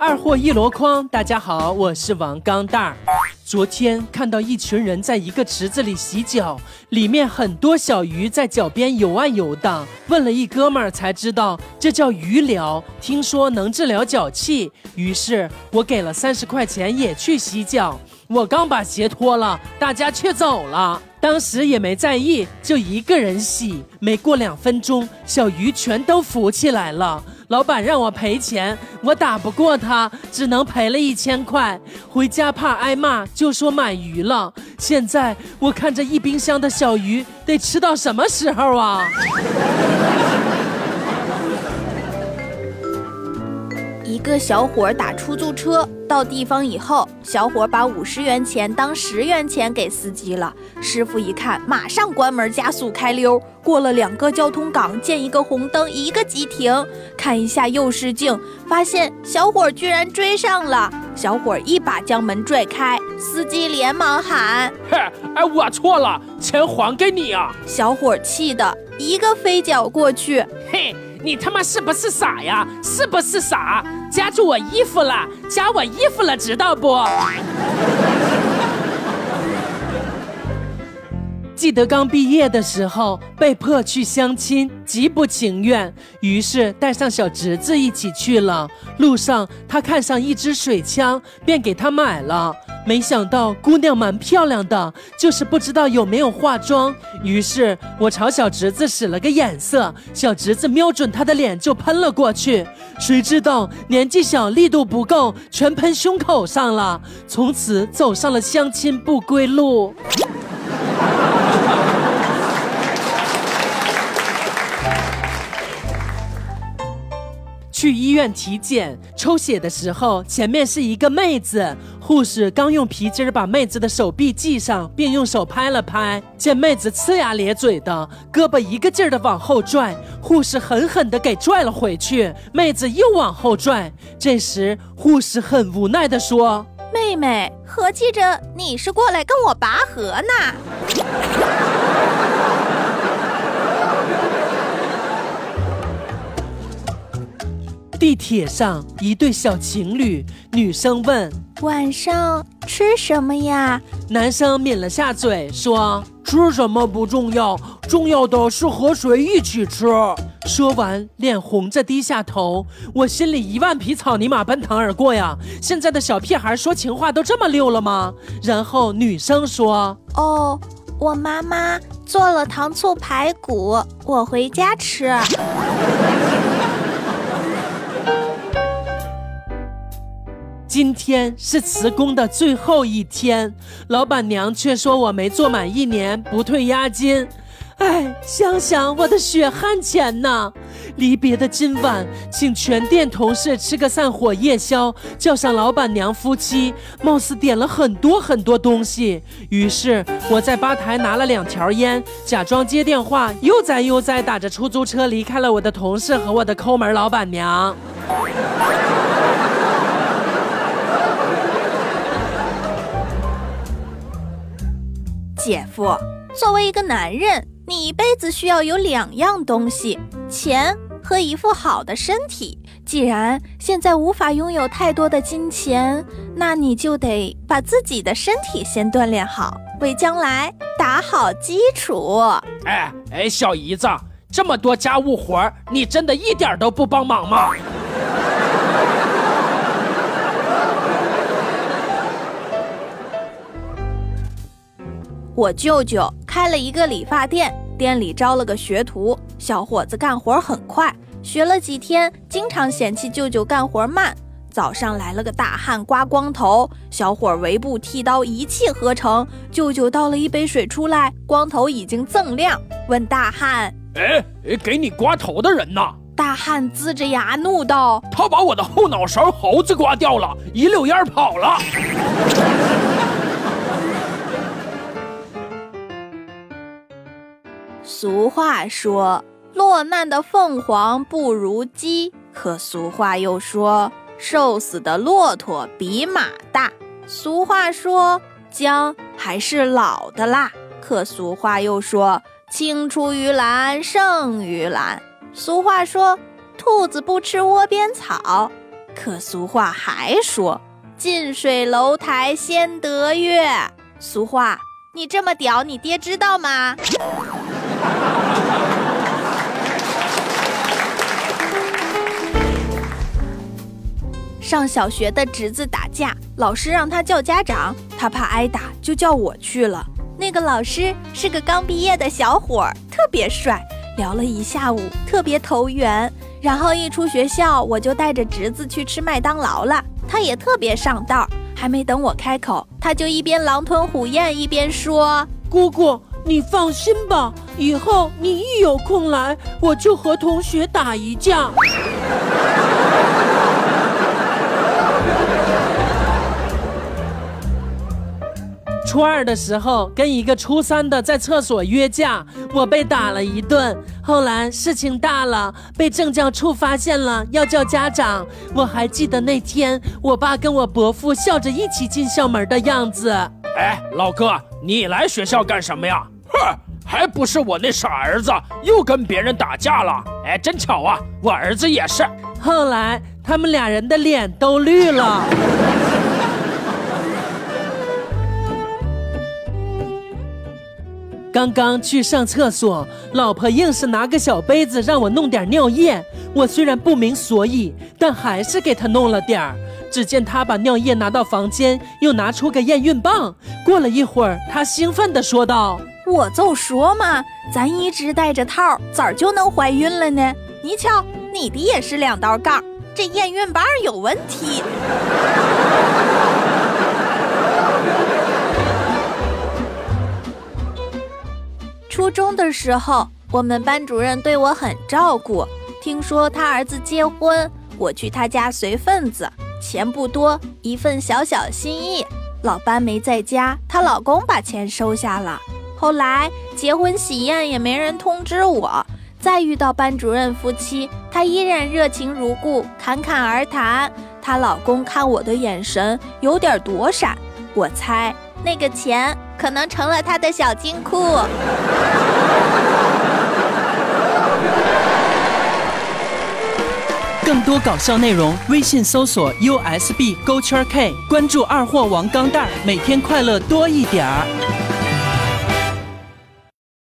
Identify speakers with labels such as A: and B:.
A: 二货一箩筐，大家好，我是王钢蛋儿。昨天看到一群人在一个池子里洗脚，里面很多小鱼在脚边游啊游的。问了一哥们儿才知道，这叫鱼疗，听说能治疗脚气。于是我给了三十块钱也去洗脚。我刚把鞋脱了，大家却走了。当时也没在意，就一个人洗。没过两分钟，小鱼全都浮起来了。老板让我赔钱，我打不过他，只能赔了一千块。回家怕挨骂，就说买鱼了。现在我看着一冰箱的小鱼，得吃到什么时候啊？
B: 一个小伙打出租车到地方以后，小伙把五十元钱当十元钱给司机了。师傅一看，马上关门加速开溜。过了两个交通岗，见一个红灯，一个急停，看一下右视镜，发现小伙居然追上了。小伙一把将门拽开，司机连忙喊：“
C: 嘿，哎，我错了，钱还给你啊！”
B: 小伙气的一个飞脚过去，
C: 嘿。你他妈是不是傻呀？是不是傻？夹住我衣服了，夹我衣服了，知道不？
A: 记得刚毕业的时候，被迫去相亲，极不情愿，于是带上小侄子一起去了。路上，他看上一支水枪，便给他买了。没想到姑娘蛮漂亮的，就是不知道有没有化妆。于是我朝小侄子使了个眼色，小侄子瞄准他的脸就喷了过去。谁知道年纪小，力度不够，全喷胸口上了。从此走上了相亲不归路。去医院体检抽血的时候，前面是一个妹子，护士刚用皮筋把妹子的手臂系上，并用手拍了拍，见妹子呲牙咧嘴的，胳膊一个劲儿的往后拽，护士狠狠的给拽了回去，妹子又往后拽。这时护士很无奈的说：“
B: 妹妹，合计着你是过来跟我拔河呢。”
A: 地铁上，一对小情侣，女生问：“
B: 晚上吃什么呀？”
A: 男生抿了下嘴，说：“
C: 吃什么不重要，重要的是和谁一起吃。”
A: 说完，脸红着低下头。我心里一万匹草泥马奔腾而过呀！现在的小屁孩说情话都这么溜了吗？然后女生说：“
B: 哦，我妈妈做了糖醋排骨，我回家吃。”
A: 今天是辞工的最后一天，老板娘却说我没做满一年不退押金。哎，想想我的血汗钱呐！离别的今晚，请全店同事吃个散伙夜宵，叫上老板娘夫妻，貌似点了很多很多东西。于是我在吧台拿了两条烟，假装接电话，悠哉悠哉打着出租车离开了我的同事和我的抠门老板娘。
B: 姐夫，作为一个男人，你一辈子需要有两样东西：钱和一副好的身体。既然现在无法拥有太多的金钱，那你就得把自己的身体先锻炼好，为将来打好基础。
C: 哎哎，小姨子，这么多家务活你真的一点都不帮忙吗？
B: 我舅舅开了一个理发店，店里招了个学徒，小伙子干活很快，学了几天，经常嫌弃舅舅干活慢。早上来了个大汉刮光头，小伙围布剃刀一气呵成，舅舅倒了一杯水出来，光头已经锃亮，问大汉：“
C: 哎哎，给你刮头的人呢？”
B: 大汉龇着牙怒道：“
C: 他把我的后脑勺猴子刮掉了，一溜烟跑了。”
B: 俗话说：“落难的凤凰不如鸡。”可俗话又说：“瘦死的骆驼比马大。”俗话说：“姜还是老的辣。”可俗话又说：“青出于蓝胜于蓝。”俗话说：“兔子不吃窝边草。”可俗话还说：“近水楼台先得月。”俗话，你这么屌，你爹知道吗？上小学的侄子打架，老师让他叫家长，他怕挨打，就叫我去了。那个老师是个刚毕业的小伙儿，特别帅，聊了一下午，特别投缘。然后一出学校，我就带着侄子去吃麦当劳了，他也特别上道。还没等我开口，他就一边狼吞虎咽，一边说：“
A: 姑姑，你放心吧，以后你一有空来，我就和同学打一架。”初二的时候，跟一个初三的在厕所约架，我被打了一顿。后来事情大了，被政教处发现了，要叫家长。我还记得那天，我爸跟我伯父笑着一起进校门的样子。
C: 哎，老哥，你来学校干什么呀？哼，还不是我那傻儿子又跟别人打架了。哎，真巧啊，我儿子也是。
A: 后来他们俩人的脸都绿了。刚刚去上厕所，老婆硬是拿个小杯子让我弄点尿液。我虽然不明所以，但还是给她弄了点儿。只见她把尿液拿到房间，又拿出个验孕棒。过了一会儿，她兴奋地说道：“
B: 我就说嘛，咱一直戴着套，咋就能怀孕了呢？你瞧，你的也是两道杠，这验孕棒有问题。”初中的时候，我们班主任对我很照顾。听说他儿子结婚，我去他家随份子，钱不多，一份小小心意。老班没在家，她老公把钱收下了。后来结婚喜宴也没人通知我。再遇到班主任夫妻，他依然热情如故，侃侃而谈。她老公看我的眼神有点躲闪，我猜那个钱。可能成了他的小金库。
D: 更多搞笑内容，微信搜索 USB 勾圈 K，关注二货王钢蛋儿，每天快乐多一点儿。